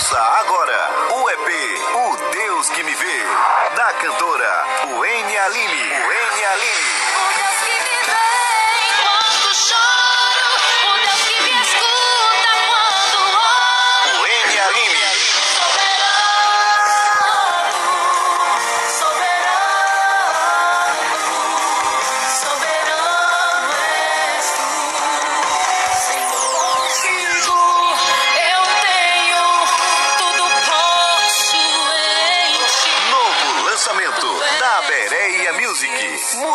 Ouça agora o EP O Deus que me vê, da cantora Wayne Aline. Wayne Aline. O Deus que me vê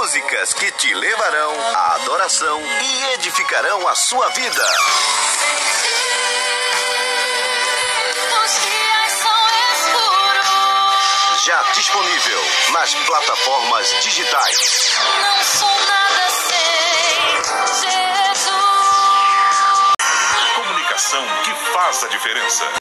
Músicas que te levarão à adoração e edificarão a sua vida. Os dias são escuros. Já disponível nas plataformas digitais. Não sou nada sem Jesus. Comunicação que faz a diferença.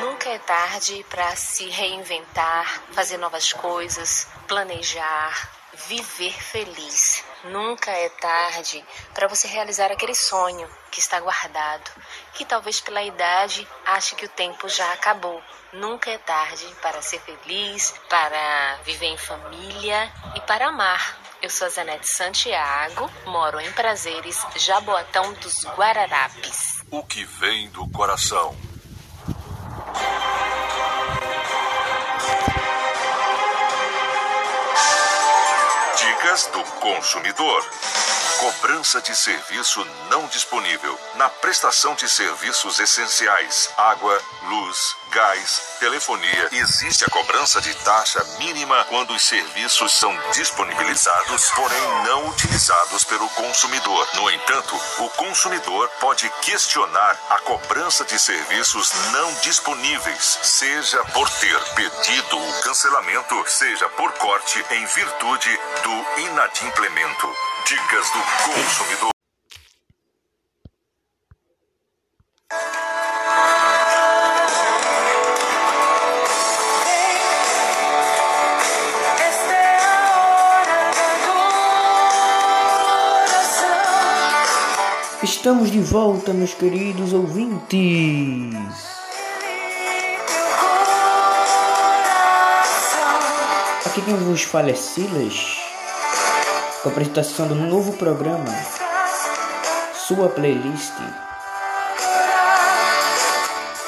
Nunca é tarde para se reinventar, fazer novas coisas, planejar, viver feliz. Nunca é tarde para você realizar aquele sonho que está guardado, que talvez pela idade ache que o tempo já acabou. Nunca é tarde para ser feliz, para viver em família e para amar. Eu sou a Zanete Santiago, moro em Prazeres, Jaboatão dos Guararapes. O que vem do coração. Dicas do consumidor. Cobrança de serviço não disponível na prestação de serviços essenciais: água, luz, gás, telefonia. Existe a cobrança de taxa mínima quando os serviços são disponibilizados, porém não utilizados pelo consumidor. No entanto, o consumidor pode questionar a cobrança de serviços não disponíveis, seja por ter pedido o cancelamento, seja por corte em virtude do inadimplemento. Dicas do consumidor. Estamos de volta, meus queridos ouvintes. Aqui quem vos fala é Silas, com a apresentação do novo programa, sua playlist.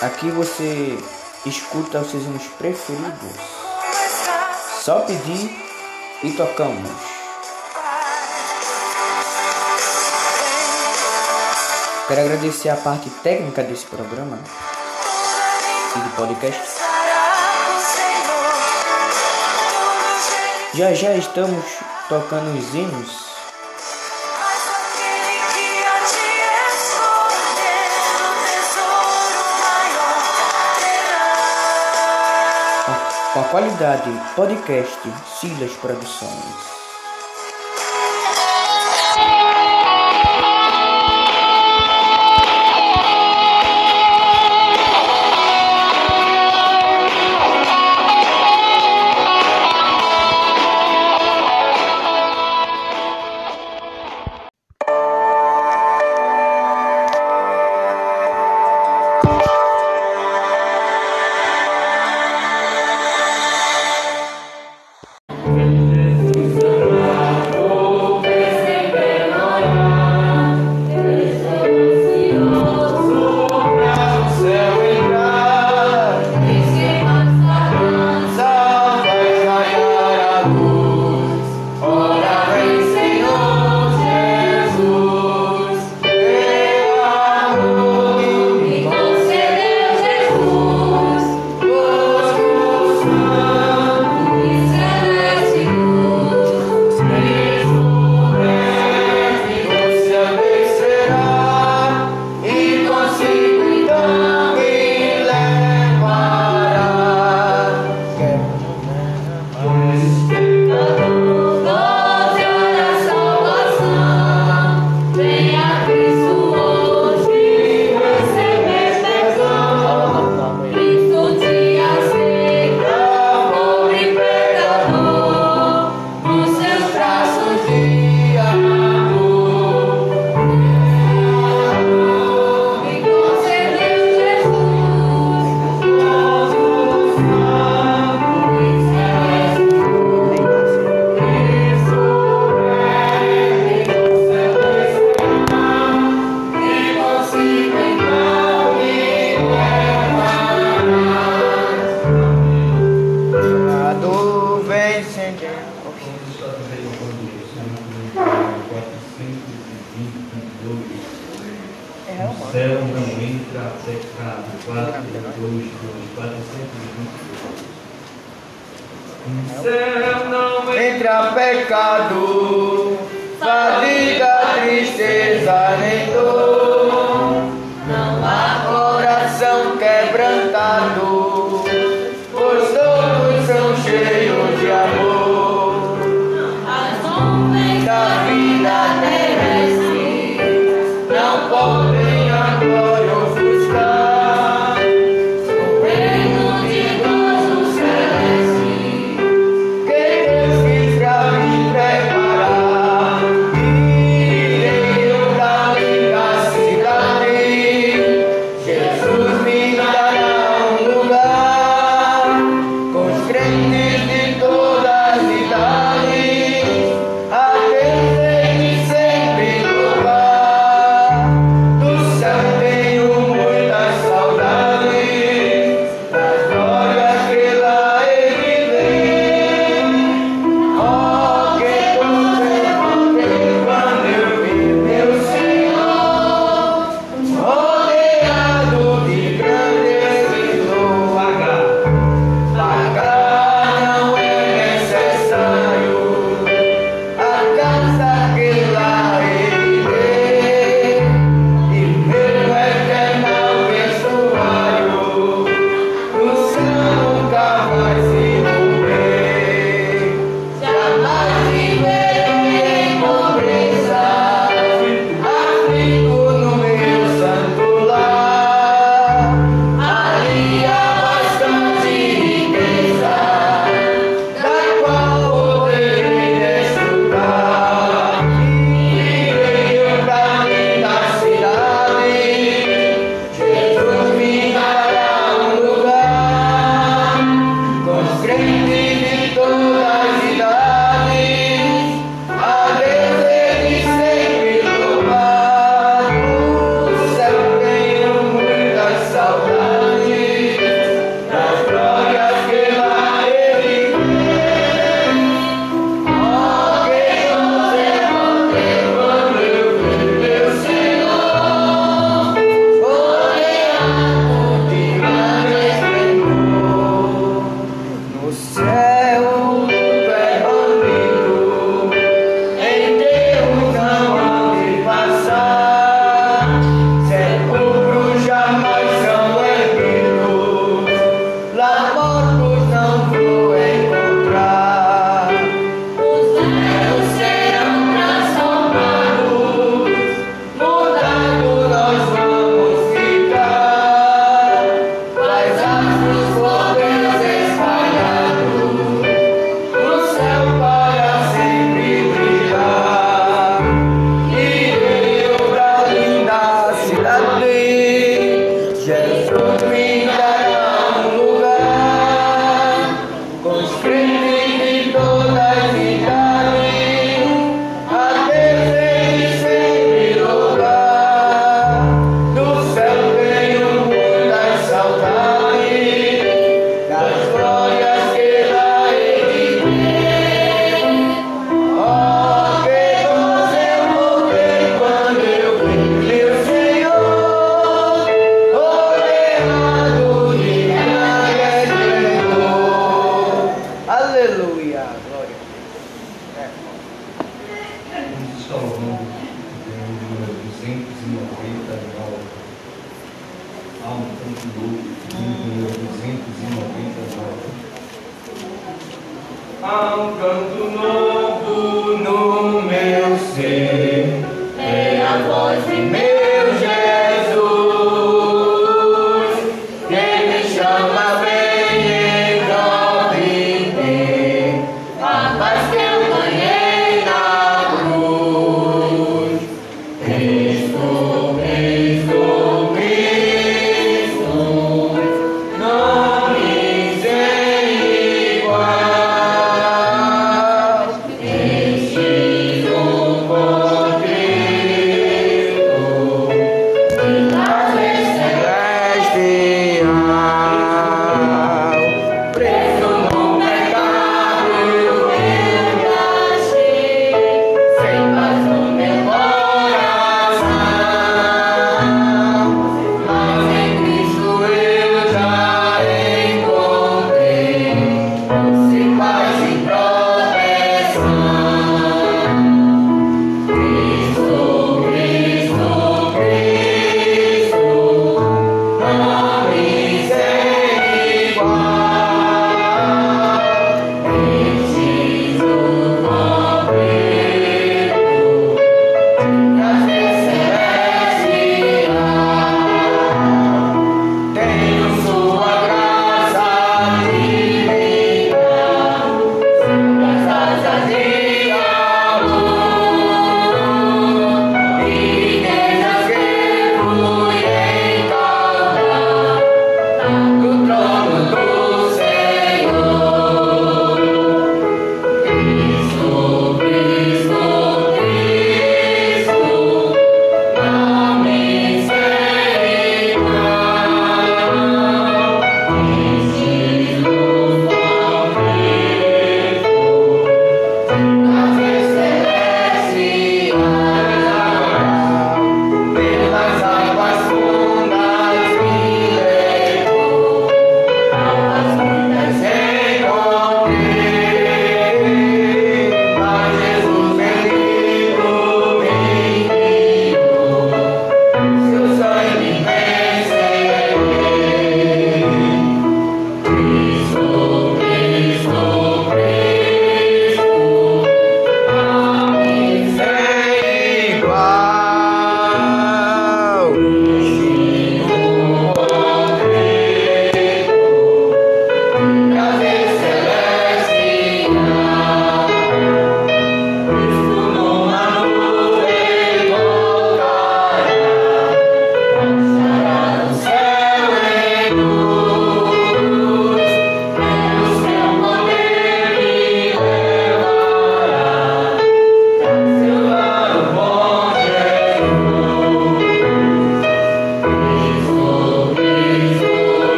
Aqui você escuta os seus hinos preferidos. Só pedir e tocamos. Quero agradecer a parte técnica desse programa e do podcast. Já já estamos tocando os hinos com a qualidade podcast Silas Produções.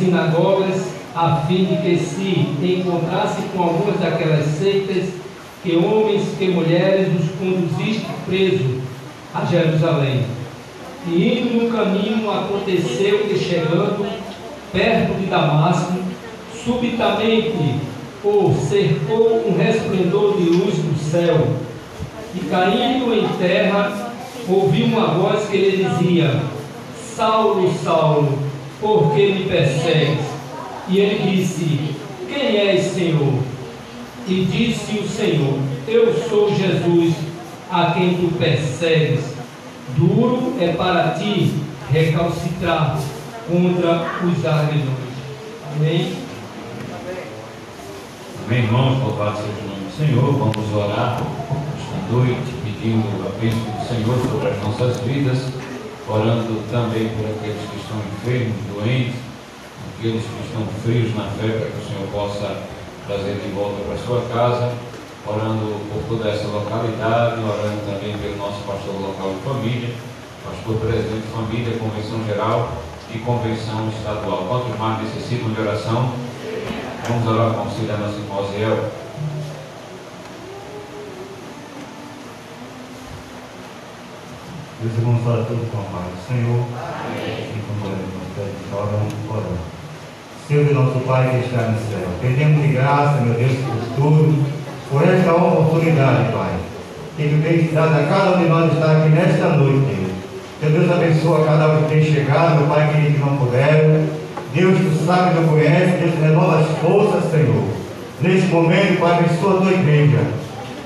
Sinagogas, a fim de que se encontrasse com algumas daquelas seitas, que homens que mulheres os conduziste presos a Jerusalém. E indo no caminho, aconteceu que chegando perto de Damasco, subitamente o cercou um resplendor de luz do céu, e caindo em terra, ouviu uma voz que lhe dizia: Saulo, Saulo, por que me persegues? E ele disse: Quem és, Senhor? E disse o Senhor: Eu sou Jesus, a quem tu persegues. Duro é para ti recalcitrar contra os aguilhões. Amém? Amém, irmãos, louvado seja o nome do Senhor. Vamos orar esta noite, pedindo a bênção do Senhor sobre as nossas vidas, orando também por aqueles que estão enfermos, doentes, aqueles que estão frios na fé, para que o Senhor possa trazer de volta para a sua casa, orando por toda essa localidade, orando também pelo nosso pastor local de família, pastor presidente de família, convenção geral e convenção estadual. Quantos mais necessitam de oração? Vamos orar com o auxílio da nossa irmã Meus irmãos, ora tudo com a paz do Senhor. E como oramos, pede oramos, oramos. Senhor e nosso Pai que está no céu, pedimos de graça, meu Deus, por tudo, por esta oportunidade, Pai, que tu tens dado a cada um de nós estar aqui nesta noite, Deus. Teu Deus abençoa cada um que tem chegado, meu Pai querido, que não puderam. Deus, tu sabe, tu conhece, Deus, renova as forças, Senhor. Neste momento, Pai, abençoa a tua igreja.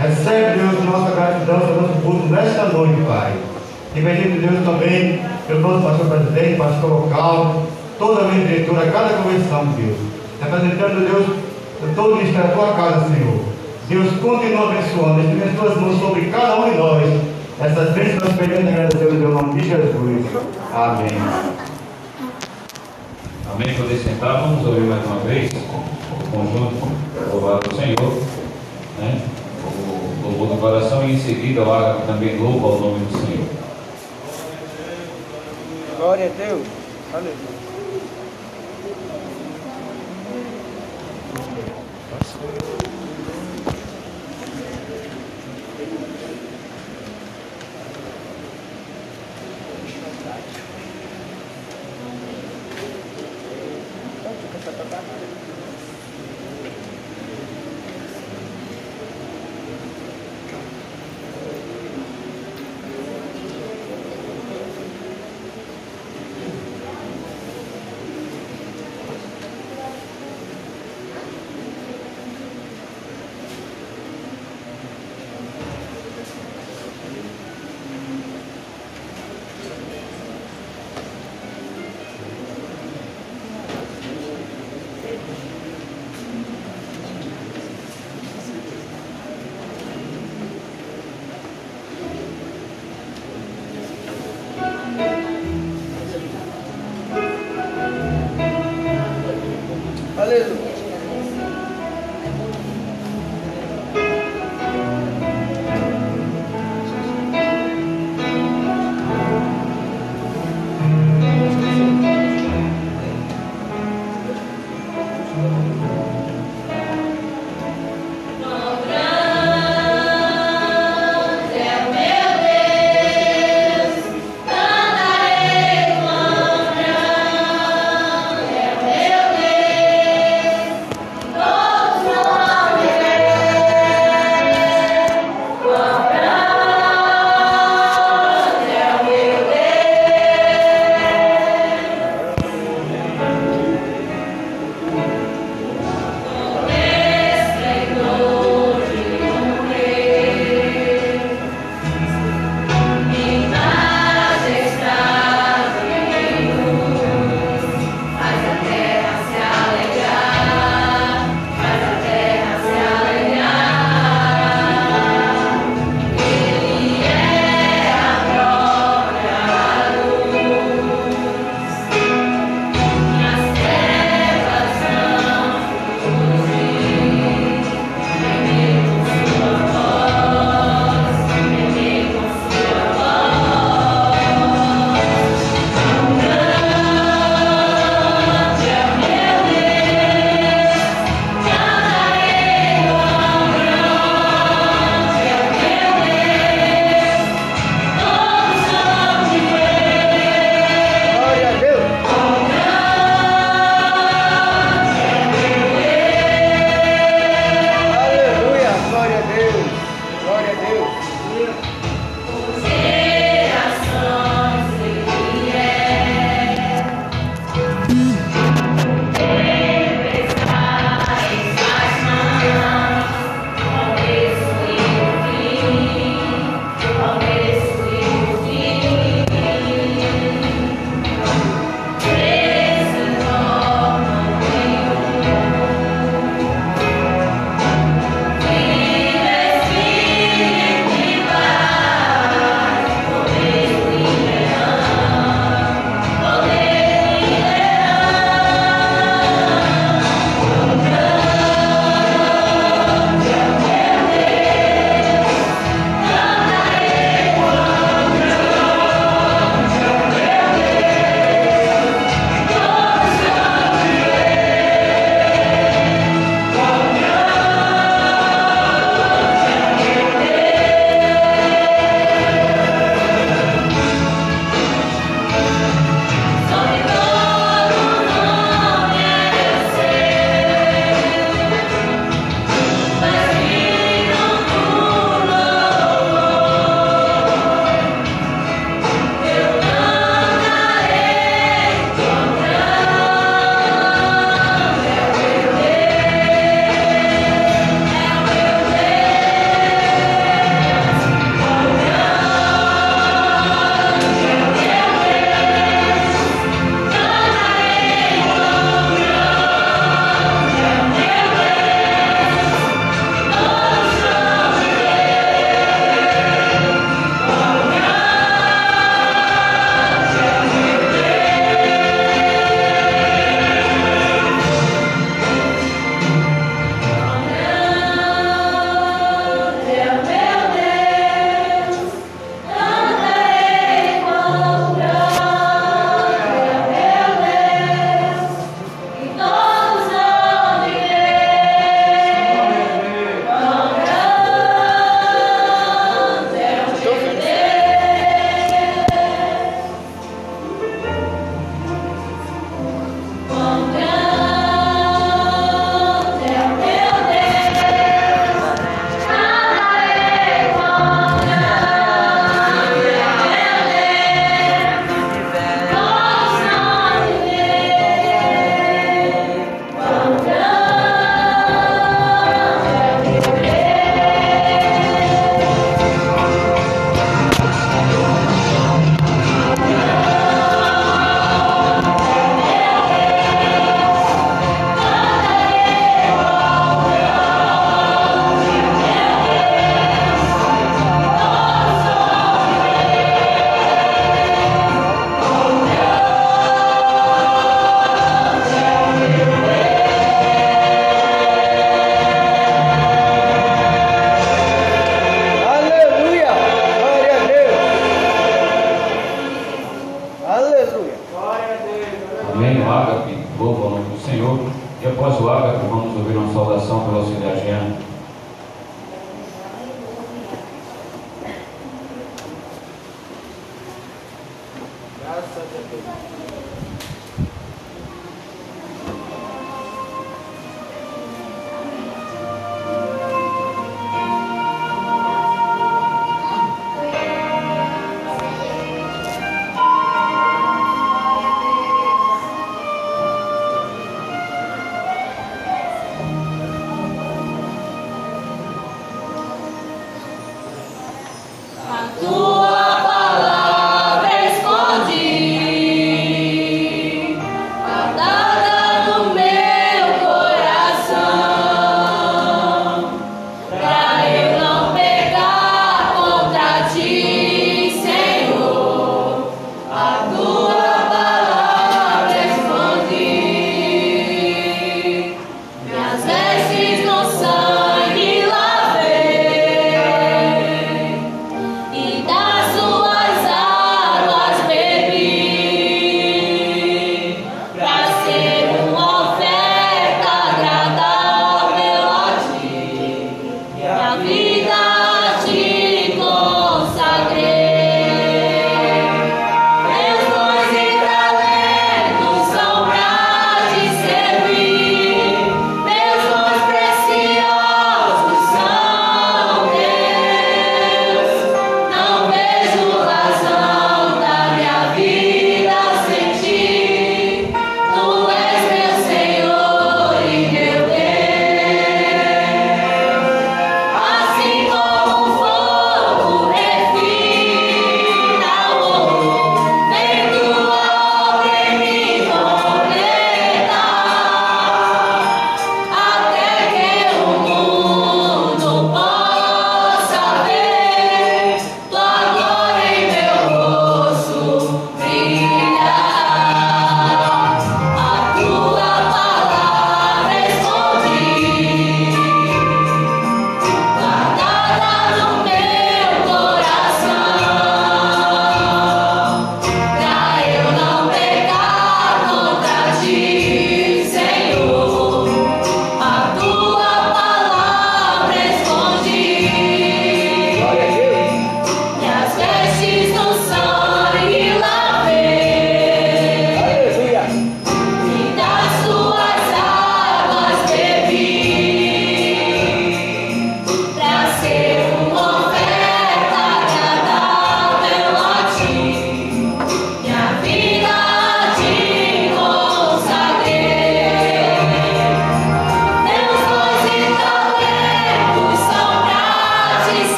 Recebe, Deus, nossa gratidão pelo nosso culto nesta noite, Pai. E pedindo, Deus, também pelo nosso pastor presidente, pastor local, toda a minha diretora, cada convenção, Deus. Representando, Deus, todo o ministério da tua casa, Senhor. Deus continua abençoando, estende as tuas mãos sobre cada um de nós. Essas bênçãos nós pedimos e agradecemos em nome de Jesus. Amém. Amém. Poder sentar, vamos ouvir mais uma vez o conjunto louvado do Senhor, né? o louvor do coração e em seguida o ágape também louva o nome do Senhor. Glória a Deus. Aleluia. Thank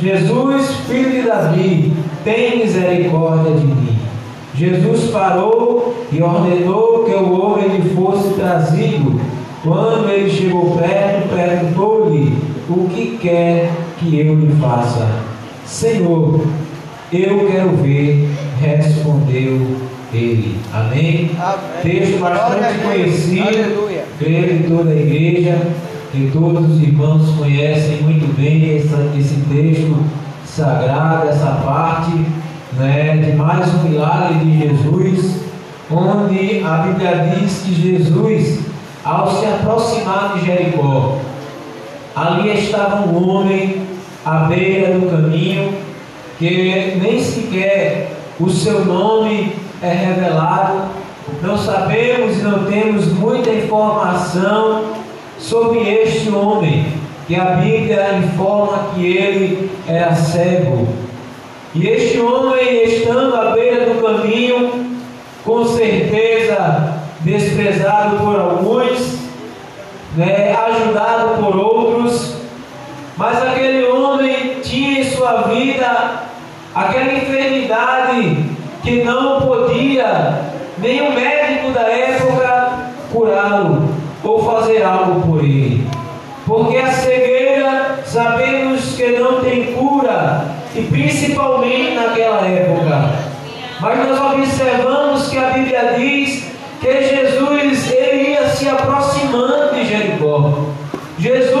Jesus, filho de Davi, tem misericórdia de mim. Jesus parou e ordenou que o homem lhe fosse trazido. Quando ele chegou perto, perguntou-lhe: O que quer que eu lhe faça? Senhor, eu quero ver, respondeu ele. Amém? Amém. Texto bastante conhecido, creio em toda a igreja que todos os irmãos conhecem muito bem essa, esse texto sagrado, essa parte né, de mais um milagre de Jesus, onde a Bíblia diz que Jesus, ao se aproximar de Jericó, ali estava um homem à beira do caminho, que nem sequer o seu nome é revelado, não sabemos, não temos muita informação sobre este homem, que a Bíblia informa que ele era cego. E este homem, estando à beira do caminho, com certeza desprezado por alguns, né, ajudado por outros, mas aquele homem tinha em sua vida aquela enfermidade que não podia nem o médico da época curá-lo. Vou fazer algo por ele. Porque a cegueira sabemos que não tem cura, e principalmente naquela época. Mas nós observamos que a Bíblia diz que Jesus ele ia se aproximando de Jericó. Jesus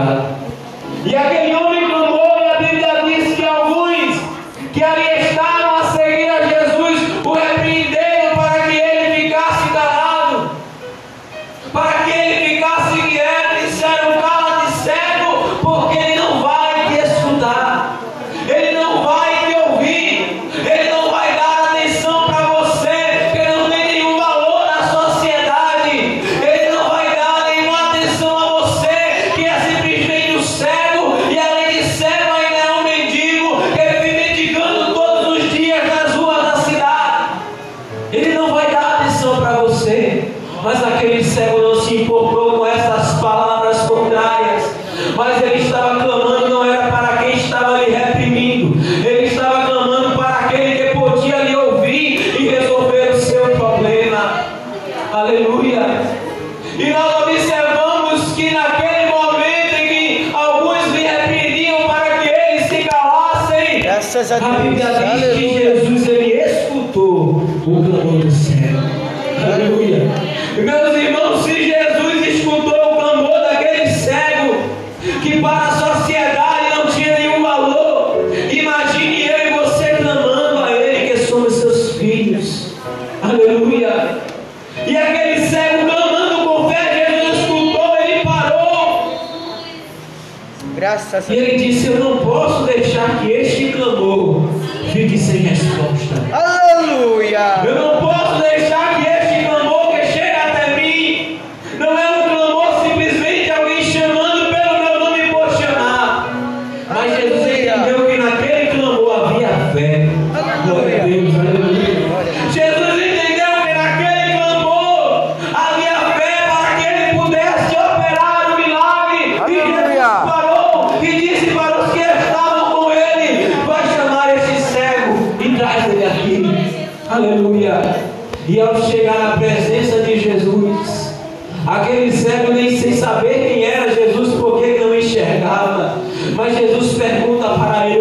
uh, A Bíblia diz que Jesus ele escutou o clamor do céu. Aleluia. Meus irmãos, se Jesus escutou o clamor daquele cego que para a sociedade não tinha nenhum valor, imagine eu e você clamando a Ele que somos seus filhos. Aleluia. E aquele cego clamando com fé, Jesus escutou, ele parou. Graças a Deus. E ele disse: Eu não posso deixar que este clamor sem resposta. chegar na presença de Jesus. Aquele cego nem sem saber quem era Jesus, porque ele não enxergava. Mas Jesus pergunta para ele.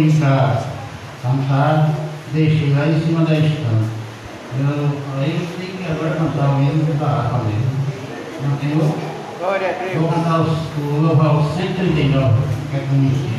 improvisar, cantar, deixei lá em cima da estante. Eu, aí eu tenho que agora cantar o mesmo da harpa mesmo. Não tenho? Glória a Deus. Vou cantar o, o, o 139, que é comigo.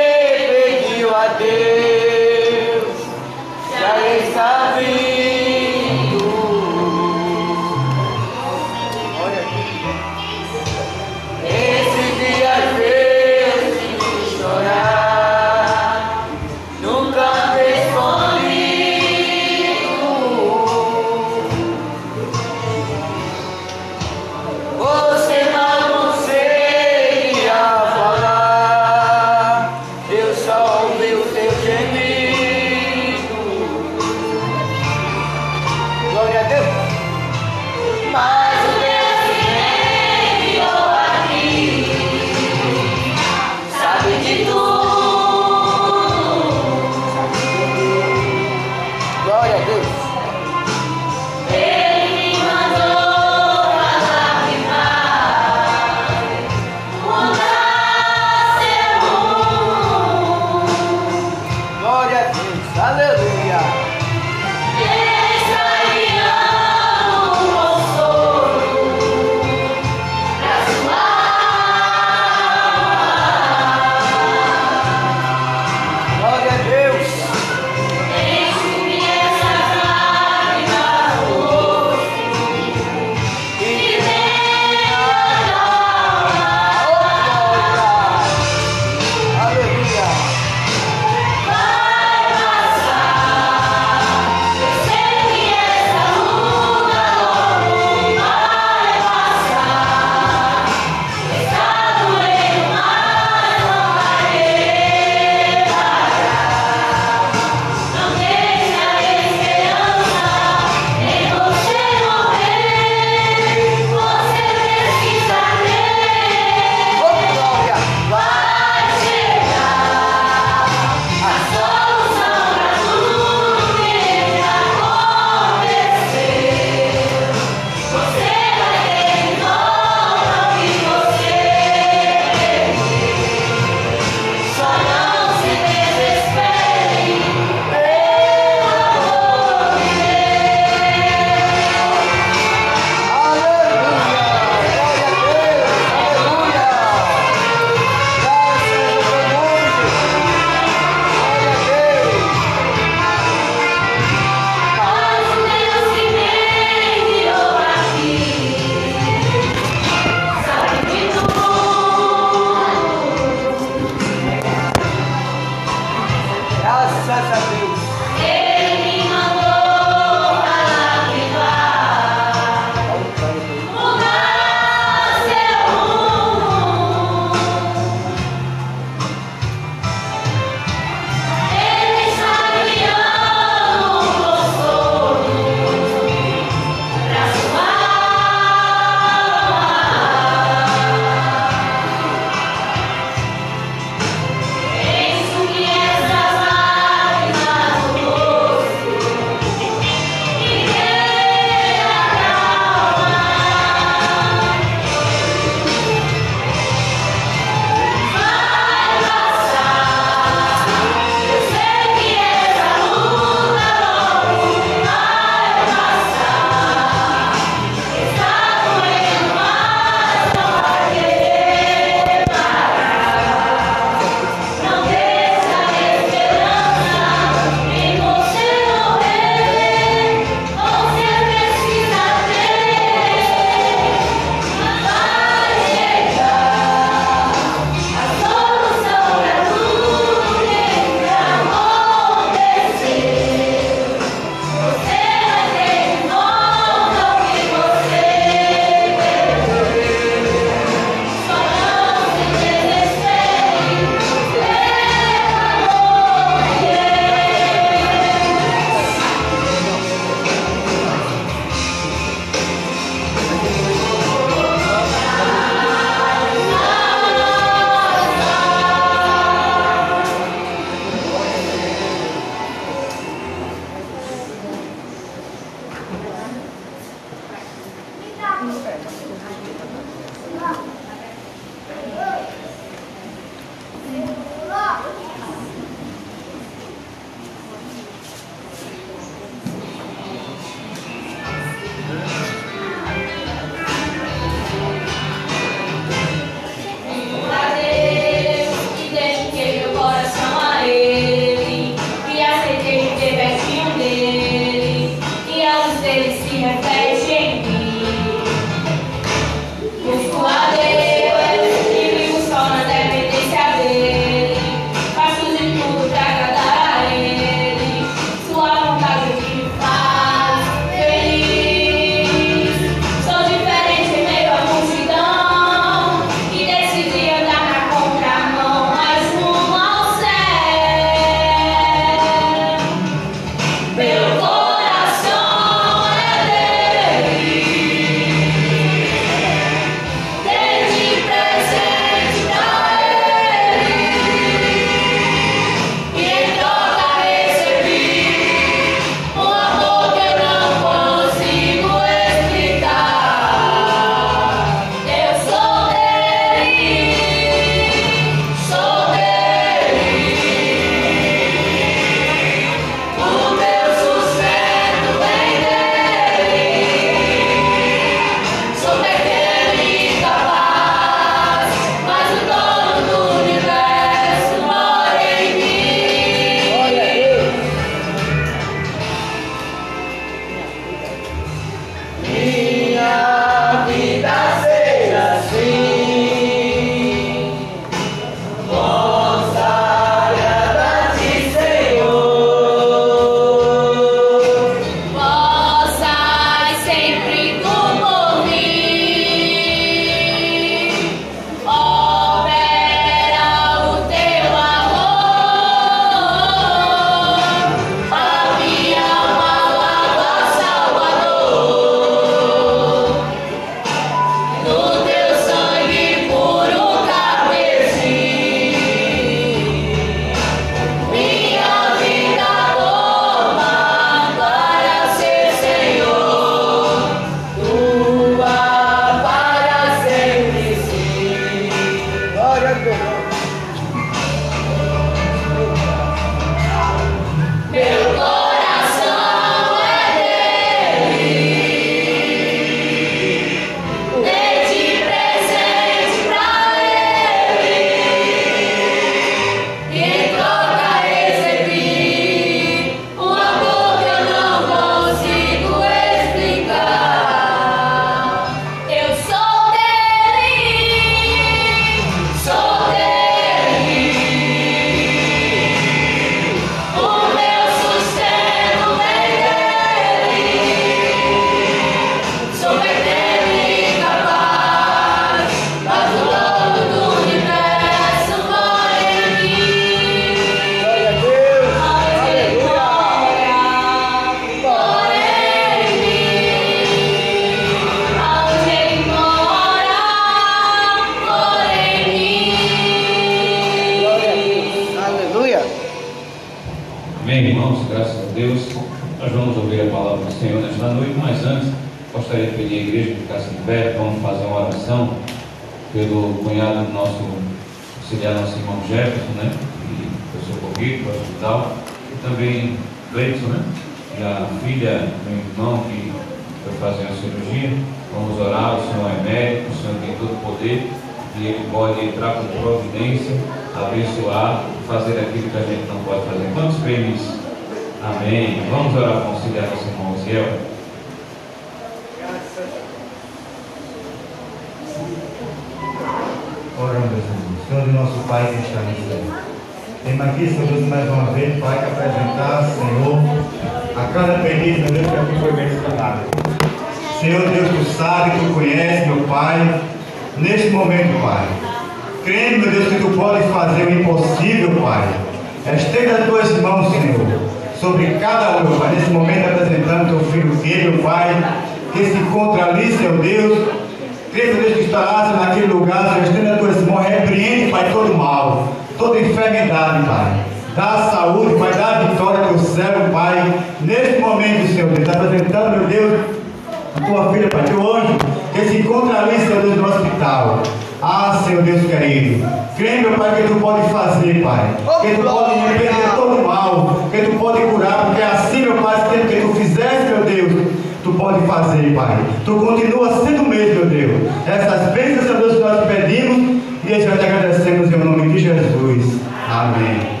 Pai, que tu pode repreender todo o mal, que tu pode curar, porque assim, meu Pai, tempo que tu fizeste, meu Deus, tu pode fazer, Pai. Tu continua sendo o mesmo, meu Deus. Essas bênçãos, meu Deus, que nós te pedimos e já te agradecemos em nome de Jesus. Amém.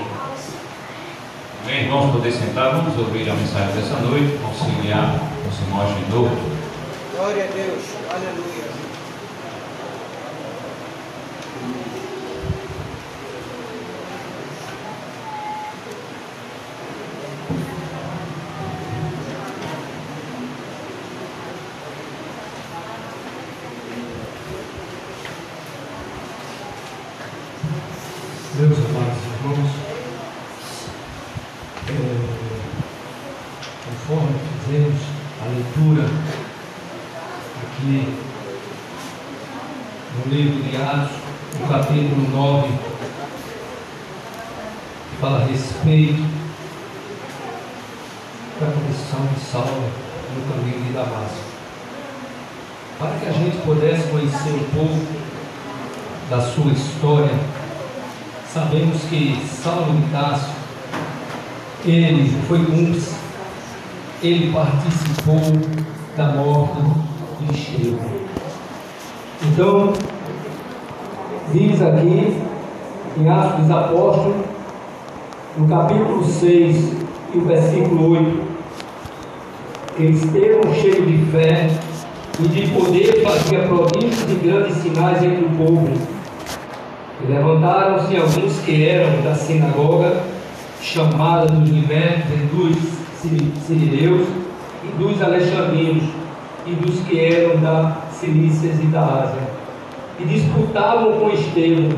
Amém, irmãos, poder sentar, vamos ouvir a mensagem dessa noite, auxiliar o irmão Agenor. Glória a Deus. Aleluia. Meus amados irmãos, é, conforme fizemos a leitura aqui no livro de Atos, no capítulo 9, que fala a respeito da condição de Saulo no caminho de Damasco. Para que a gente pudesse conhecer um pouco da sua história, Sabemos que Saulo Tarso, ele foi cúmplice, ele participou da morte de Estevão. Então, diz aqui em Atos dos Apóstolos, no capítulo 6 e o versículo 8, que Estevão, cheio de fé e de poder, fazia prodígios e grandes sinais entre o povo. E levantaram-se alguns que eram da sinagoga, chamada dos libertos dos sirineus, e dos alexandrinos, e dos que eram da Cilícias e da Ásia. E disputavam com Estevão,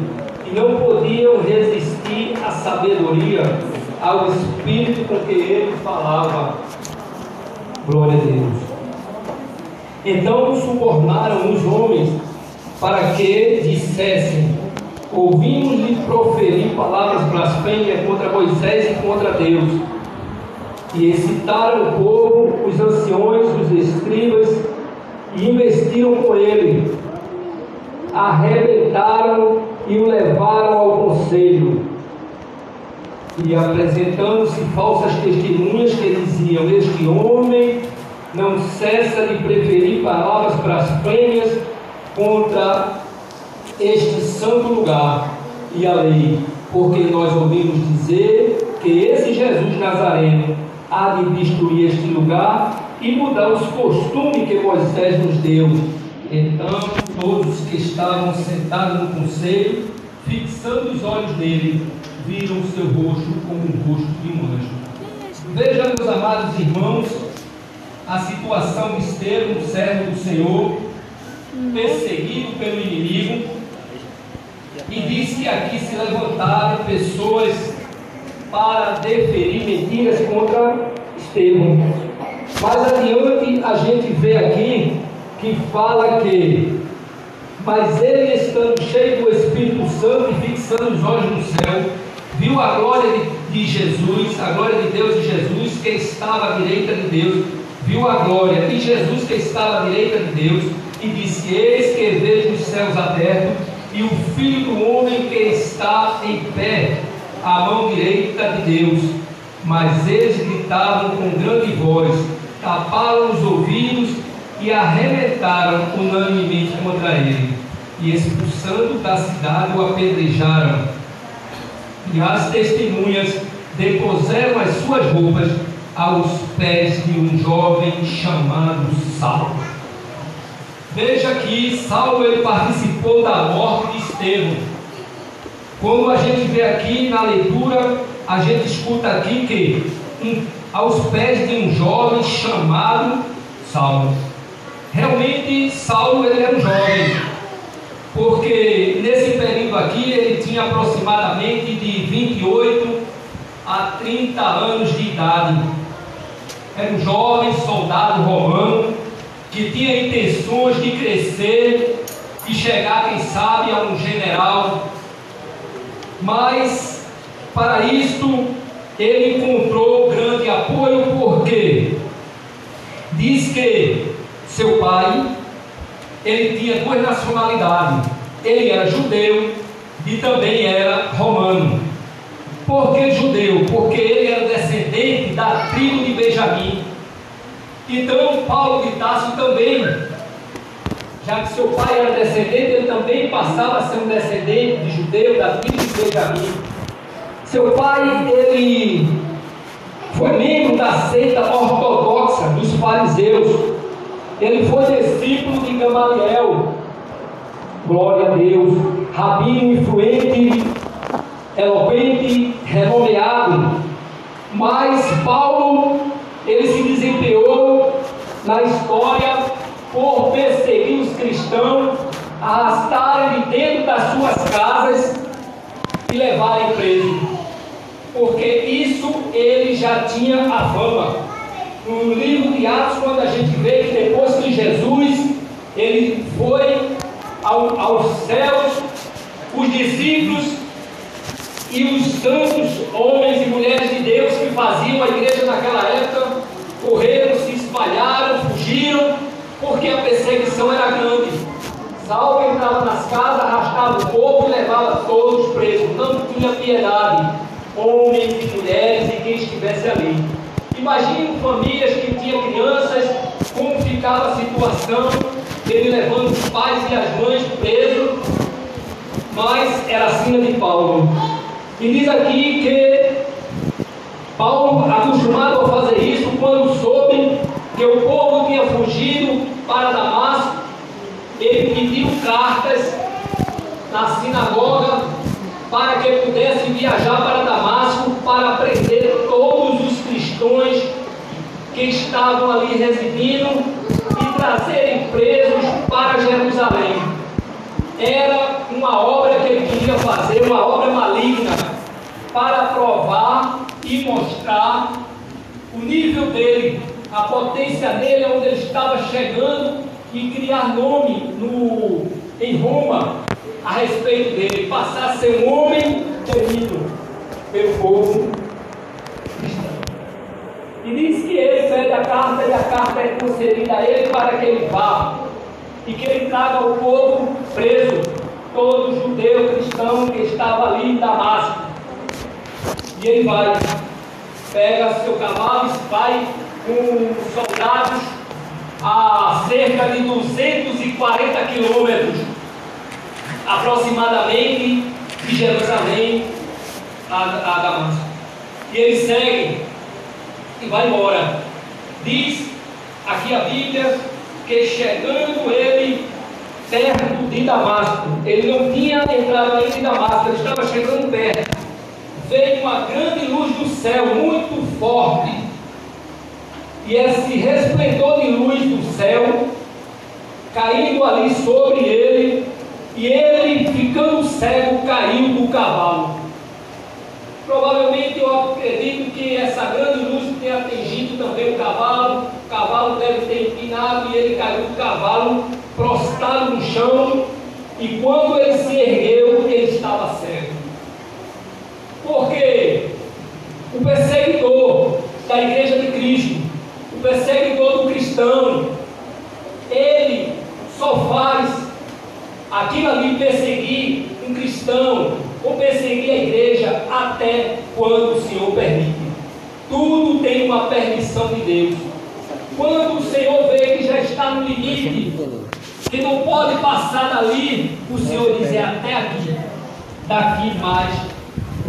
e não podiam resistir à sabedoria, ao espírito com que ele falava. Glória a Deus. Então subornaram os homens para que dissessem ouvimos-lhe proferir palavras blasfêmias contra Moisés e contra Deus. E excitaram o povo, os anciões, os escribas, e investiram com ele. Arrebentaram e o levaram ao conselho. E apresentando-se falsas testemunhas que diziam: Este homem não cessa de preferir palavras blasfêmias contra este santo lugar e a lei, porque nós ouvimos dizer que esse Jesus Nazareno há de destruir este lugar e mudar os costumes que Moisés nos deu. Então, todos que estavam sentados no conselho, fixando os olhos nele, viram o seu rosto como um rosto de um anjo. Veja, meus amados irmãos, a situação de Estevão, servo do Senhor, perseguido pelo inimigo, e diz que aqui se levantaram pessoas para deferir mentiras contra Estevão. Mais adiante a gente vê aqui que fala que, mas ele estando cheio do Espírito Santo e fixando os olhos no céu, viu a glória de, de Jesus, a glória de Deus e Jesus que estava à direita de Deus, viu a glória de Jesus que estava à direita de Deus e disse: Eis que vejo os céus abertos e o Filho do Homem que está em pé à mão direita de Deus. Mas eles gritavam com grande voz, taparam os ouvidos e arrebentaram unanimemente contra ele. E expulsando da cidade o apedrejaram. E as testemunhas depuseram as suas roupas aos pés de um jovem chamado Saulo. Veja que Saulo ele participou da morte de Estevão. Quando a gente vê aqui na leitura, a gente escuta aqui que um, aos pés de um jovem chamado Saulo. Realmente Saulo ele era um jovem, porque nesse período aqui ele tinha aproximadamente de 28 a 30 anos de idade. Era um jovem soldado romano que tinha intenções de crescer e chegar, quem sabe, a um general. Mas para isto ele encontrou grande apoio porque diz que seu pai ele tinha duas nacionalidades. Ele era judeu e também era romano. Por que judeu? Porque ele era descendente da tribo de Benjamim. Então Paulo de Tarso também, já que seu pai era descendente, ele também passava a ser um descendente de judeu da tribo de Benjamim. Seu pai, ele foi membro da seita ortodoxa dos fariseus. Ele foi discípulo de Gamaliel. Glória a Deus. Rabino influente, eloquente, renomeado. Mas Paulo, ele se desempenhou na história por perseguir os cristãos, arrastarem de dentro das suas casas e levarem preso. Porque isso ele já tinha a fama. No livro de Atos, quando a gente vê que depois que Jesus ele foi ao, aos céus, os discípulos e os santos homens e mulheres de Deus que faziam a igreja naquela época correram, se espalharam, fugiram, porque a perseguição era grande. Saulo entrava nas casas, arrastava o povo e levava todos presos. Não tinha piedade, homens e mulheres e quem estivesse ali. Imagine famílias que tinham crianças, como ficava a situação, ele levando os pais e as mães presos, mas era acima de Paulo. E diz aqui que Paulo, acostumado a fazer isso, quando soube que o povo tinha fugido para Damasco, ele pediu cartas na sinagoga para que pudesse viajar para Damasco para prender todos os cristãos que estavam ali residindo e trazerem presos para Jerusalém. Era uma obra que ele queria fazer, uma obra maligna, para provar e mostrar o nível dele, a potência dele, onde ele estava chegando e criar nome no, em Roma a respeito dele, passar a ser um homem temido pelo povo cristão. E diz que ele pede a carta e a carta é concedida a ele para que ele vá e que ele traga o povo preso, todo judeu cristão que estava ali em Damasco. E ele vai, pega seu cavalo e vai com soldados a cerca de 240 quilômetros aproximadamente de Jerusalém a, a Damasco. E ele segue e vai embora. Diz aqui a Bíblia que chegando ele perto de Damasco, ele não tinha entrado ainda em Damasco, ele estava chegando perto. Veio uma grande luz do céu, muito forte. E esse resplendor de luz do céu caindo ali sobre ele, e ele, ficando cego, caiu do cavalo. Provavelmente eu acredito que essa grande luz tenha atingido também o cavalo, o cavalo deve ter empinado e ele caiu do cavalo, prostrado no chão, e quando ele se ergueu, ele estava cego. Por que da igreja de Cristo, o perseguidor do cristão, ele só faz aquilo ali perseguir um cristão ou perseguir a igreja até quando o Senhor permite. Tudo tem uma permissão de Deus. Quando o Senhor vê que já está no limite, que não pode passar dali, o Senhor diz: é até aqui, daqui mais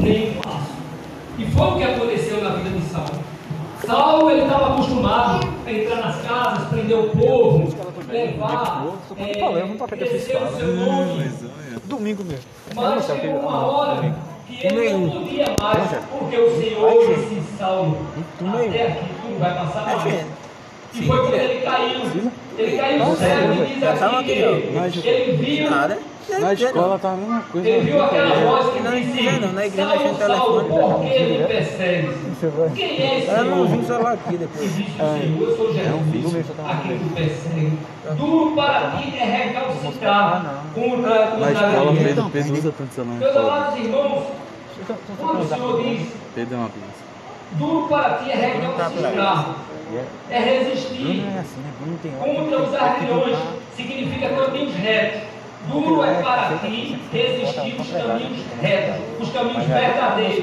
nem passo. E foi o que aconteceu na vida de Saulo. Saulo ele estava acostumado a entrar nas casas, prender o povo, levar, é, descer o seu nome. Domingo mesmo. Mas chegou uma hora que ele não podia mais, porque o Senhor disse Saulo, até aqui tudo vai passar mais. E foi quando ele caiu. Ele caiu cego e diz aqui que ele viu Na escola tá a mesma coisa. ele viu aquela voz que Não, disse, não, não, na igreja a gente Saulo, Saulo, por que tá? me persegues? Quem é esse Eu não vi o celular aqui depois. E disse o Senhor, eu sou Jesus, a quem tu persegue. Duro para ti é recalcitrar contra Na os escola, navios. Pedro, usa tanto celular. Meus amados irmãos, quando o Senhor diz, Pedro é uma benção. duro para ti é recalcitrar, é resistir contra os ardilhões, significa caminhos retos. Duro é para ti resistir os caminhos retos, os caminhos verdadeiros.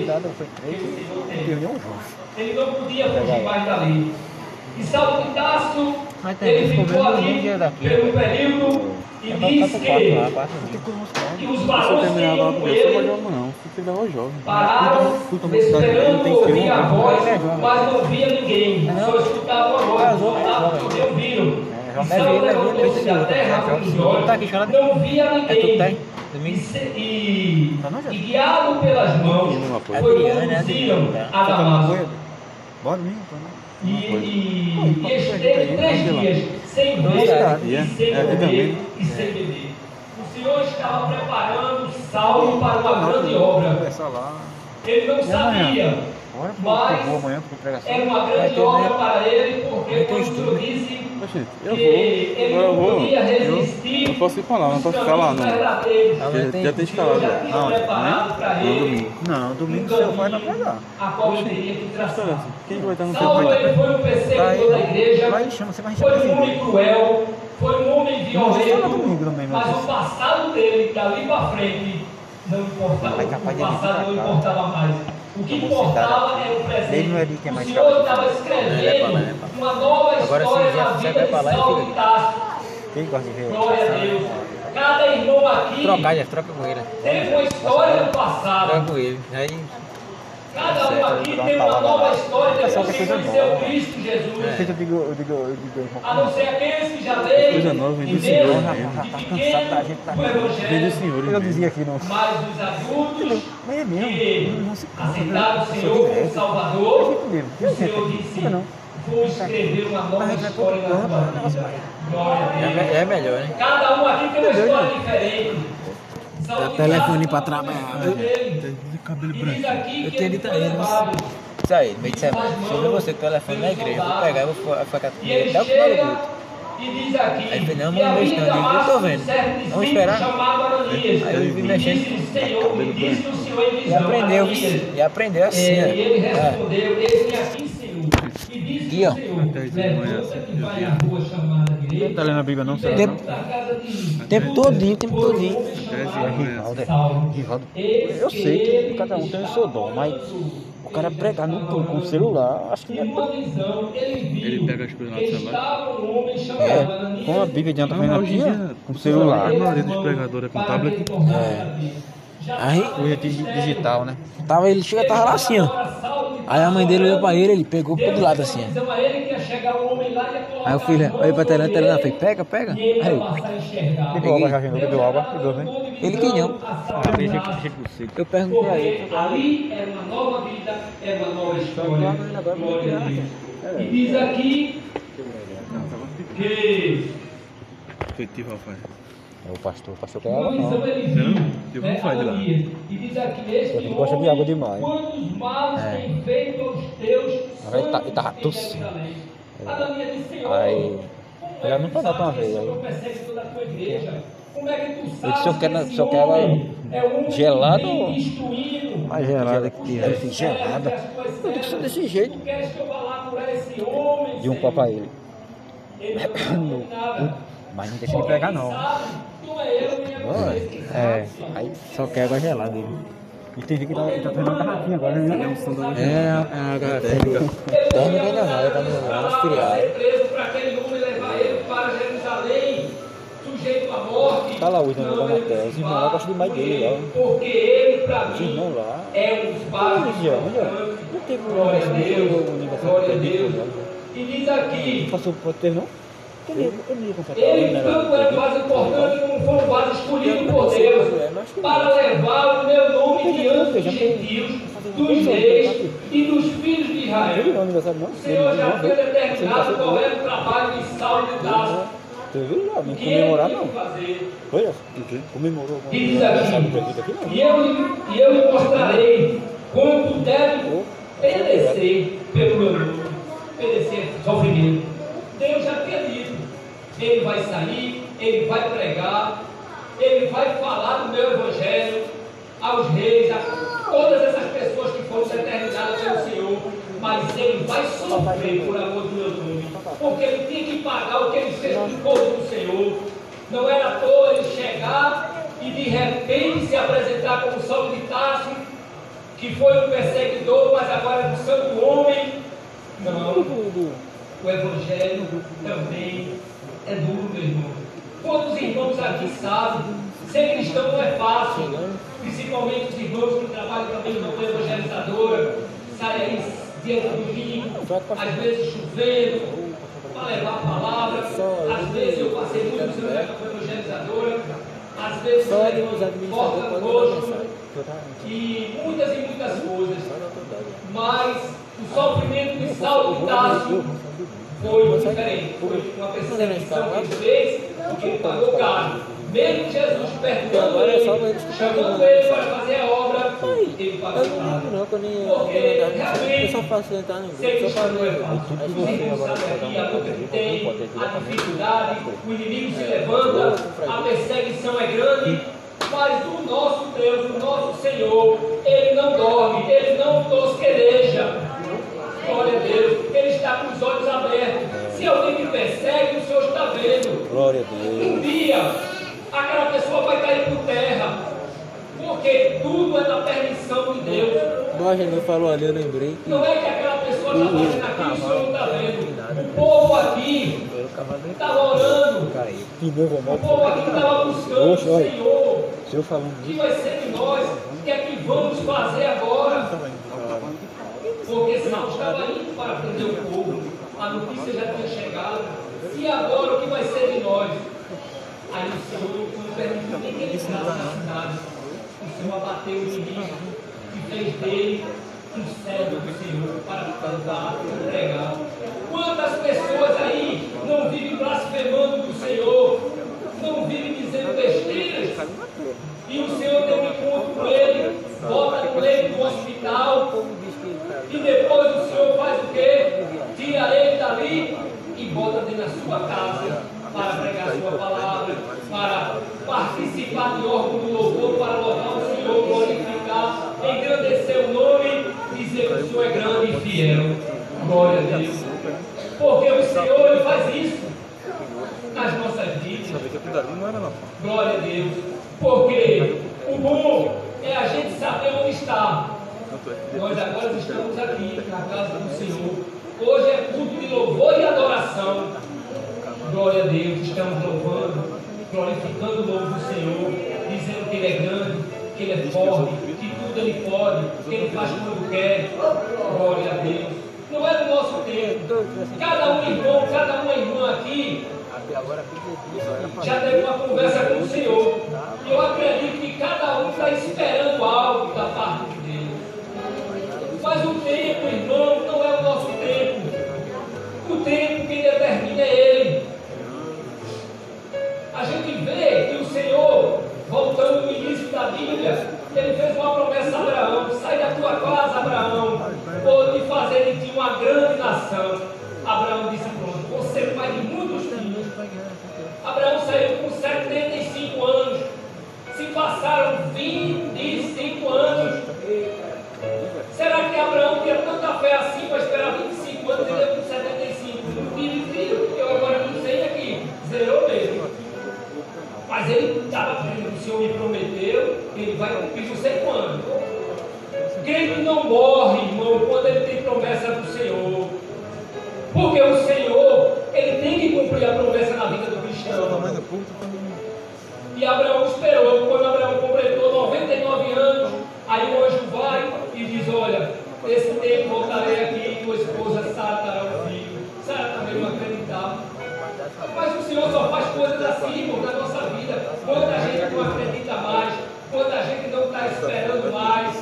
que o Senhor tem. Ele não podia fugir mais dali. E Saulo de Tarso, ele ficou ali pelo período e diz que, que os varões que iam com ele não. Pararam esperando ouvir a voz, mas não via ninguém, só escutavam a voz, voltavam porque não ouviram. E Saulo levantou-se da terra com os olhos, não via ninguém. E, se- e, e guiado pelas mãos, foi conduziram a Damasco. Bora domingo, né? E, e, e esteve três dias sem ver, e sem É, comer e sem beber. O Senhor estava preparando Saulo para uma grande obra. Ele não sabia, mas era uma grande obra para ele, porque quando o Senhor disse Gente, eu vou. ele Eu não vou. Eu, resistir eu posso ir pra lá, não posso ficar lá, não. Já, já tem escalado já. Preparado para Não, ele domingo. Não, domingo você vai na pegar. Quem que vai estar no tempo ele foi um perseguidor da igreja, Vai, chama, você vai foi um homem cruel, foi um homem Não, violento, mas o passado dele, dali para frente, não importava. O passado não pra importava mais. O que importava era o presente. É ali que é o mais Senhor calmo. estava é é escrevendo uma nova Agora, se história já- na já vida vai de Saulo de Tarso. Quem gosta de ver? Glória a Deus. Cada irmão aqui Trocar, já troca com ele. teve uma história no passado. Troca com ele. Aí, Cada um aqui tem uma nova história depois é que conheceu. Cristo Jesus. eu digo, eu digo, eu digo. A não ser aqueles que já leem Coisa nova, do Senhor, mesmo né? de Tá cansado pequeno da gente, tá o Vem do Evangelho, Senhor, Eu dizia aqui no. mas os adultos Mas é mesmo, que não se cansa, aceitaram o né? Senhor Sou como. Salvador, o Senhor disse, Não. vou escrever uma nova vai história na tua canto, vida. Glória a Deus. É, é melhor, né? Cada um aqui tem uma história diferente. Dá telefone pra é trabalhar. dele. Cabelo E diz aqui Eu tinha ele dito foi a ele, levado Isso aí, meio de semana. Se eu ver você com o telefone na igreja, eu vou pegar, eu vou ficar com E ele ele até o final do chega culto. e diz aqui, Aí ele falou, não, em stand, eu tô vendo. Vamos esperar? Aí eu vi E mexendo. disse o Senhor, e E aprendeu, e aprendeu assim, É, ó. e ele É. respondeu, eis-me aqui, Senhor. E disse Aqui, ó. o Senhor, levanta que vai à rua chamada direita. Não tá lendo a Bíblia não, e será? pergunta à casa de O tempo todinho, o tempo todinho. Rivaldo. Saulo. Rivaldo, Eis eu sei que cada um tem o seu dom, mas o cara pregar no público com o celular, acho que não é ele Ele pega as coisas lá do celular. É, com a Bíblia adianta vendo Não, hoje em aqui, dia, ó, com o celular. A maioria dos pregadores é com tablet. Aí, digi- digital, né? tava, ele chega, tava lá assim, ó. Aí a mãe dele olhou pra ele, ele pegou pro outro lado assim, ó. Aí o filho olhou pra tela, a tela, falei, pega, pega. Aí eu, água gente. Bebeu água. Bebeu, né? ele que não. Que chega com seco. Eu perguntei a ele, ali é uma nova vida, é uma nova história. Glória a Deus. E diz aqui que Efetivo, Rafael. É o pastor, o pastor quer água não. ele viu. Eu vou falar de lá. Ananias. E diz aqui este Ele gosta de água demais. Quantos males É. tem feito aos teus ele tá- ele tava em tossindo. Aí, ele não dar pra uma vez, aí. persegue toda a tua igreja. Como é que tu Ele sabes só quer, que esse só quer homem é um gelado mais gelada que tiver. tuas Eu digo, só desse jeito. Tu queres que eu vá lá curar esse homem? De um pau pra ele. Ele não sabe nada. Mas não deixa ele pegar não. É. É, aí só quer água gelada ele. E tem que ele tá, tá tomando garrafinha agora, né? É um som da É, a garrafinha. Térmica ainda não, ele tá no ser preso para aquele homem levar ele para Jerusalém, sujeito à morte. Tá lá o irmão da Matéria. Os irmãos lá gostam demais dele, ó. Porque ele, para Os mim, irmãos lá. é um é? É? Não teve um Glória a aniversário, Deus. o aniversário Glória a Deus. Pedro, E diz aqui, não. Passou por ter, não? Eu eu ele né, tanto é vaso importante como foi um vaso escolhido por Deus para levar o meu nome diante dos gentios, dos reis e dos filhos de Israel. O Senhor já havia determinado qual era o trabalho de Saulo de Tarso, Tu viu? Não, comemorar não. Olha, comemorou. E diz aqui, e eu, e eu lhe mostrarei quanto deve perecer pelo meu nome, perecer sofrimento. Deus já tinha dito, ele vai sair, ele vai pregar, ele vai falar do meu evangelho aos reis, a todas essas pessoas que foram determinadas pelo Senhor, mas ele vai sofrer por amor do meu nome, porque ele tinha que pagar o que ele fez no povo do Senhor. Não era à toa ele chegar e de repente se apresentar como Saulo de Tarso, que foi um perseguidor, mas agora é um santo homem. Não, o Evangelho também é duro, meu irmão. Quantos irmãos aqui sabem? Ser cristão não é fácil, principalmente os irmãos que trabalham também no campo evangelizadora, saem aí dia do domingo, às vezes chovendo, para levar a palavra. Às vezes eu passei muitos anos na campanha evangelizadora, às vezes os irmãos cortam mensagem. e muitas e muitas coisas. Mas o sofrimento de Saulo de Foi diferente. Foi uma perseguição que ele fez, porque ele pagou caro. Mesmo Jesus perdoando ele, chamando ele para fazer a obra, ele pagou caro. Porque realmente ser cristão é fácil. Irmãos agora sabem aqui a luta que tem, a dificuldade, o inimigo se É. levanta, a perseguição é grande, mas o nosso Deus, o nosso Senhor, Ele não dorme, Ele não tosquereja. Glória a Deus, Ele está com os olhos abertos. Se alguém me persegue, o Senhor está vendo. Glória a Deus. Um dia, aquela pessoa vai cair por terra, porque tudo é da permissão de Deus. Mas ele falou ali, eu lembrei que Não é que aquela pessoa está fazendo aquilo, o senhor não está vendo. O povo aqui estava orando. pneu O povo aqui estava buscando Oxe, o. Senhor. Se eu falando O que vai ser de nós? O que é que vamos fazer agora? Porque Saulo estava indo para prender o povo. A notícia já tinha chegado. E agora o que vai ser de nós? Aí o Senhor não permitiu nem que ele entrasse na cidade. O Senhor abateu o inimigo e fez dele um servo do Senhor para cantar e pregar. Quantas pessoas aí não vivem blasfemando do Senhor, não vivem dizendo besteiras, e o Senhor tem um encontro com ele, bota no leito do hospital, e depois o Senhor faz o quê? Tira ele dali e bota dentro da sua casa para pregar a sua palavra, para participar de órgão do louvor, para louvar o Senhor, glorificar, engrandecer o nome, dizer que o Senhor é grande e fiel. Glória a Deus. Porque o Senhor ele faz isso nas nossas vidas. Glória a Deus. Porque o bom é a gente saber onde está. Nós agora estamos aqui na casa do Senhor. Hoje é culto de louvor e adoração. Glória a Deus, estamos louvando, glorificando o nome do Senhor, dizendo que Ele é grande, que Ele é forte, que tudo Ele pode, que Ele faz quando quer. Glória a Deus. Não é do nosso tempo. Cada um irmão, cada uma irmã aqui já teve uma conversa com o Senhor. E eu acredito que cada um está esperando algo da. Mas o tempo, irmão, não é o nosso tempo. O tempo quem determina é Ele. A gente vê que o Senhor, voltando no início da Bíblia, ele fez uma promessa a Abraão: sai da tua casa, Abraão, vou te fazer de ti uma grande nação. Abraão disse: pronto, você é pai de muitos filhos. Abraão saiu com 75 anos. Se passaram 25 anos. Abraão tinha tanta fé assim para esperar 25 anos e é com 75. Não tive filho, eu agora não sei aqui. Zerou mesmo. Mas ele estava crendo, o Senhor me prometeu, ele vai cumprir não sei quando. Crente não morre, irmão, quando ele tem promessa do Senhor. Porque o Senhor, ele tem que cumprir a promessa na vida do cristão. E Abraão esperou, quando Abraão completou 99 anos, aí o anjo vai e diz: Olha, esse tempo voltarei aqui tua esposa Sara dará um filho. Sara também não acreditava. Mas o Senhor só faz coisas assim, irmão, na nossa vida. Quando a gente não acredita mais, quando a gente não está esperando mais,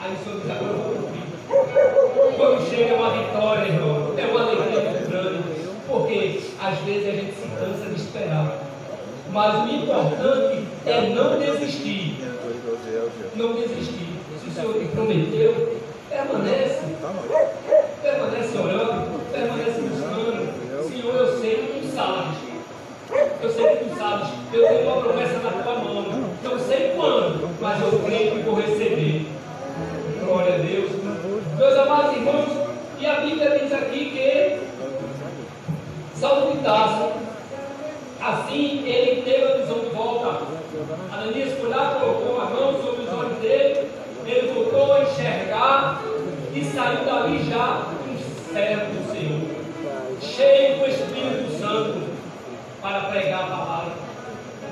aí o Senhor diz, agora eu. Quando chega uma vitória, irmão, é uma alegria muito grande. Porque às vezes a gente se cansa de esperar. Mas o importante é não desistir. Não desistir. Se o Senhor te prometeu, permanece. Permanece orando, permanece buscando. Senhor, eu sei que tu sabes. Eu sei que tu sabes. Eu tenho uma promessa na tua mão. Não sei quando, mas eu creio que vou receber. Glória a Deus. Meus amados irmãos, e a Bíblia diz aqui que Saulo de Tarso, assim ele teve a visão de volta. Ananias foi lá, colocou a mão sobre os olhos dele, ele voltou a enxergar e saiu dali já um servo do Senhor, cheio do Espírito Santo, para pregar a palavra.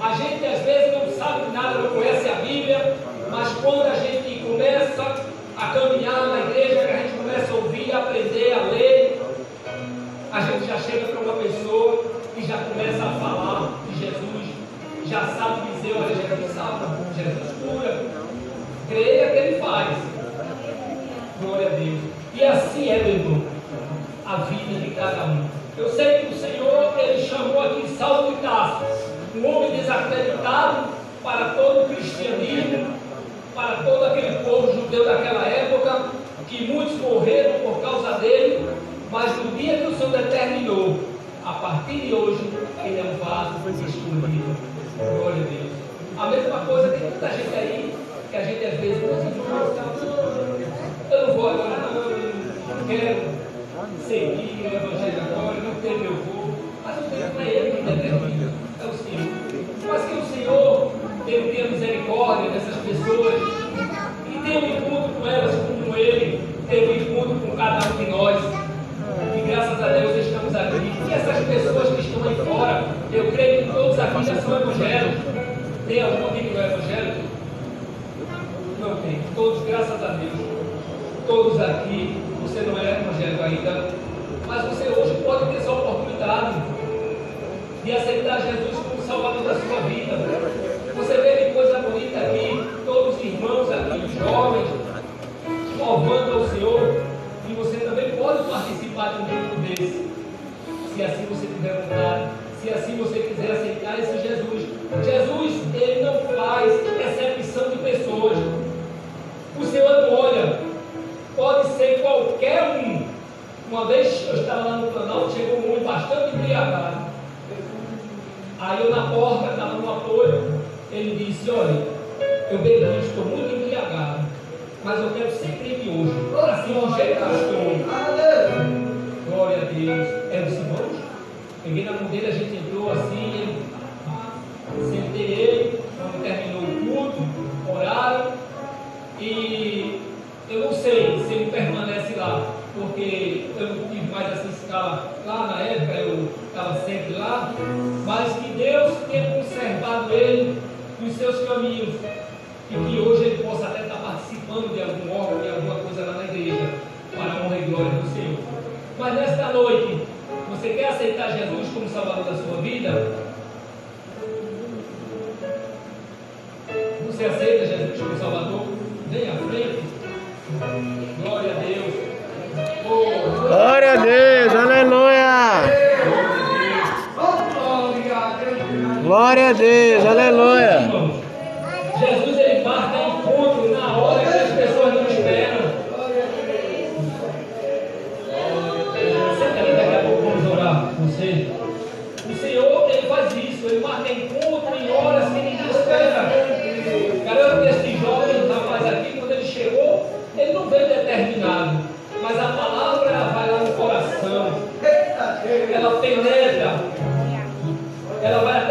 A gente às vezes não sabe nada, não conhece a Bíblia, mas quando a gente começa a caminhar na igreja, a gente começa a ouvir, a aprender, a ler, a gente já chega para uma pessoa e já começa a falar de Jesus, já sabe dizer, olha, Jesus sabe, Jesus cura, creia que ele faz. Glória a Deus. E assim é, meu irmão, a vida de cada um. Eu sei que o Senhor, ele chamou aqui Saulo de Tarso, um homem desacreditado para todo o cristianismo, para todo aquele povo judeu daquela época, que muitos morreram por causa dele, mas no dia que o Senhor determinou, a partir de hoje, ele é um vaso escolhido. Glória a Deus. A mesma coisa tem muita gente aí, que a gente às vezes, eu não vou agora, não, eu quero seguir o Evangelho agora, não tenho meu voo, mas o Deus não é Ele que determina, é o Senhor. Mas que o Senhor tenha misericórdia dessas pessoas e tenha um encontro com elas como Ele teve um encontro com cada um de nós. E graças a Deus estamos aqui. E essas pessoas que estão aí fora, eu creio que todos aqui já são evangélicos. Tem algum aqui que não é evangélico? Todos, graças a Deus. Todos aqui, você não é evangélico ainda, mas você hoje pode ter essa oportunidade de aceitar Jesus como Salvador da sua vida. Você vê que coisa bonita aqui, todos os irmãos aqui, os jovens, louvando ao Senhor, e você também pode participar de um grupo desse, se assim você tiver vontade, se assim você quiser aceitar esse Jesus. Jesus, ele não faz exceção de pessoas. O Senhor olha, pode ser qualquer um. Uma vez eu estava lá no Planalto, chegou um homem bastante embriagado. Aí eu na porta, estava no apoio, ele disse, olha, eu bebi, estou muito embriagado, mas eu quero ser crente hoje. Assim, do jeito que. Glória a Deus. Era o Simão? Peguei na mão dele, a gente entrou assim, ele, sentei ele, quando terminou o culto, oraram, e eu não sei se ele permanece lá, porque eu não tive mais essa escala lá na época, eu estava sempre lá, mas que Deus tenha conservado ele nos seus caminhos e que hoje ele possa até estar participando de algum órgão, de alguma coisa lá na igreja, para a honra e glória do Senhor. Mas nesta noite, você quer aceitar Jesus como Salvador da sua vida? Você aceita Jesus como Salvador? Vem à frente. Glória a Deus. Oh, Glória a Deus, aleluia! Glória a Deus, aleluia! Jesus ele marca encontro na hora que as pessoas não esperam. Senta ali, daqui a pouco vamos orar você. O Senhor ele faz isso, ele marca encontro em horas que ninguém espera. Não veio determinado, mas a palavra ela vai lá no coração, ela penetra, ela vai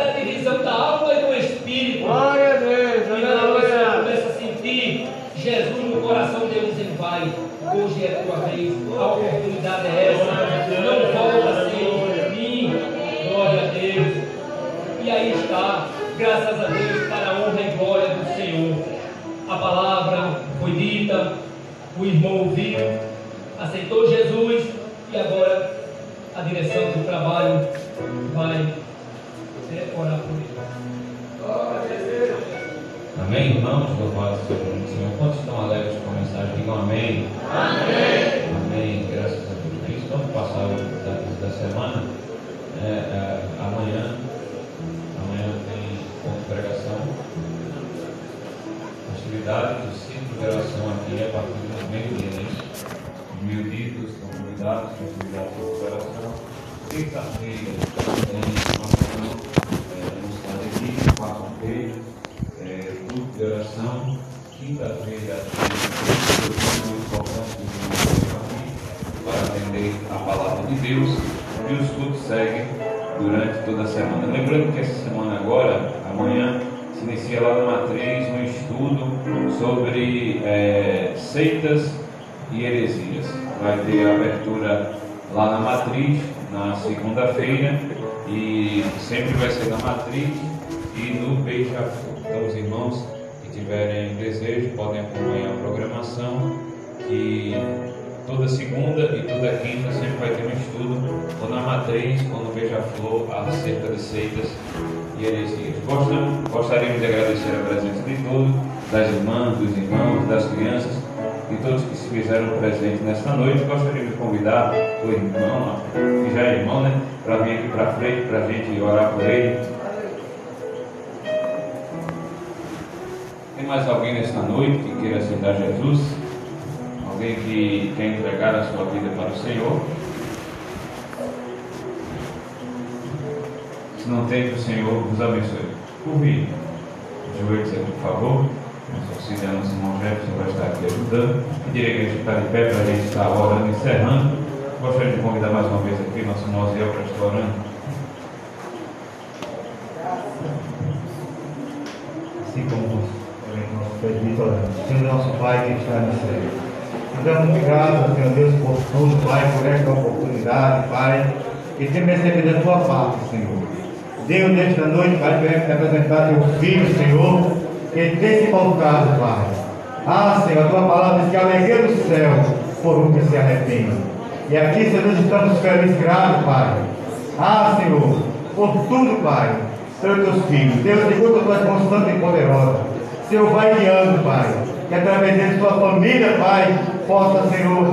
segunda e toda quinta sempre vai ter um estudo ou na matriz ou no Beija-Flor acerca de seitas e heresias. Gostamos, gostaríamos de agradecer a presença de todos, das irmãs, dos irmãos, das crianças e todos que se fizeram presentes nesta noite. Gostaríamos de convidar o irmão, que já é irmão, né, para vir aqui para frente para a gente orar por ele. Tem mais alguém nesta noite que queira aceitar Jesus? Alguém que quer entregar a sua vida para o Senhor? Se não tem, que o Senhor nos abençoe. Curve joelhos aqui, por favor. Nosso auxiliar, nosso irmão Jefferson vai estar aqui ajudando. Pedir a igreja ficar de pé para a gente estar orando e encerrando. Gostaria de convidar mais uma vez aqui nosso irmão Zé para estar orando. assim como nosso presbítero orando. Senhor nosso Pai que está no céu. Te damos muito graças, Senhor Deus, por tudo, Pai, por esta oportunidade, Pai, que temos recebido da tua parte, Senhor. Deus, nesta noite, Pai, queremos apresentar teu filho, Senhor, que tem se voltado, Pai. Ah, Senhor, a tua palavra diz que a alegria do céu por um que se arrepende. E aqui, Senhor, nós estamos felizes, gratos, Pai. Ah, Senhor, por tudo, Pai, pelos teus filhos. Deus, segura a tua santa e poderosa. Senhor, vai guiando, Pai. Que através dele, sua família, Pai, possa, Senhor,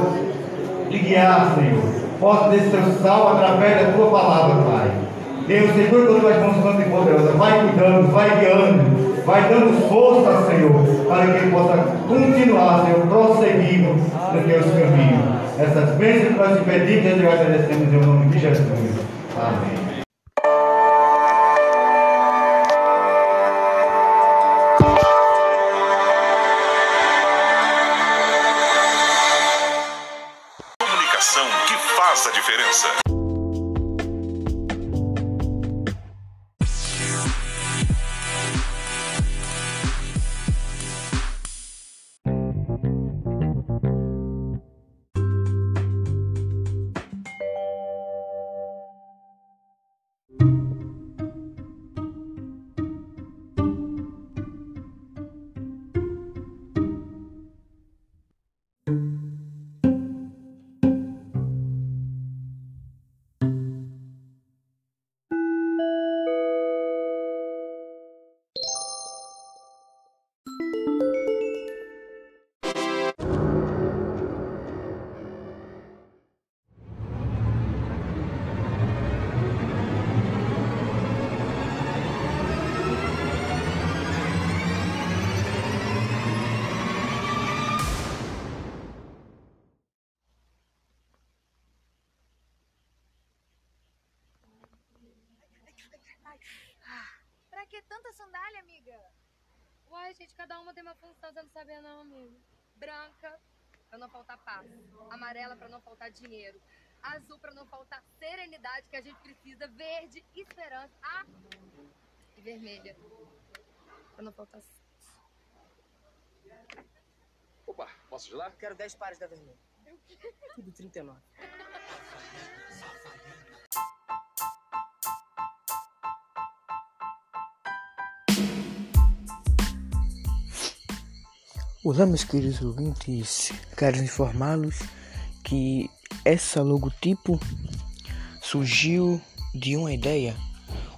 te guiar, Senhor. Possa ter seu sal através da tua palavra, Pai. Deus, segura com tuas mãos santas e poderosas. Vai cuidando, vai guiando, vai dando força, Senhor, para que ele possa continuar, Senhor, prosseguindo nos teus caminhos. Essas bênçãos que nós te pedimos e te agradecemos em nome de Jesus. Amém. Você não amiga. Branca, pra não faltar paz. Amarela, pra não faltar dinheiro. Azul, pra não faltar serenidade que a gente precisa. Verde, esperança. Ah, e vermelha, pra não faltar... Opa, posso ajudar? Quero 10 pares da vermelha. Tudo 39. Olá, meus queridos ouvintes, quero informá-los que essa logotipo surgiu de uma ideia.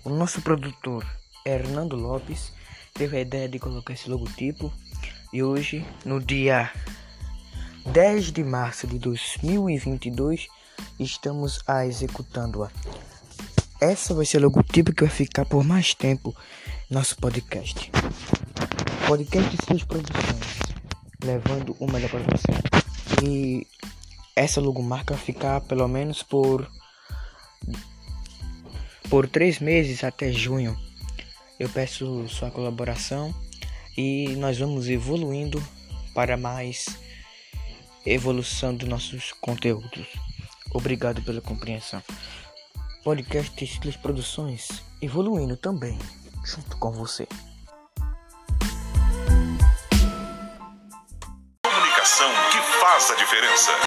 O nosso produtor Hernando Lopes teve a ideia de colocar esse logotipo e hoje, no dia 10 de março de 2022, estamos a executando-a. Essa vai ser o logotipo que vai ficar por mais tempo nosso podcast. Podcast e suas produções, levando o melhor para você. E essa logomarca ficar pelo menos por por três meses até junho. Eu peço sua colaboração e nós vamos evoluindo para mais evolução dos nossos conteúdos. Obrigado pela compreensão. Podcast Estilos Produções evoluindo também junto com você. Faz a diferença.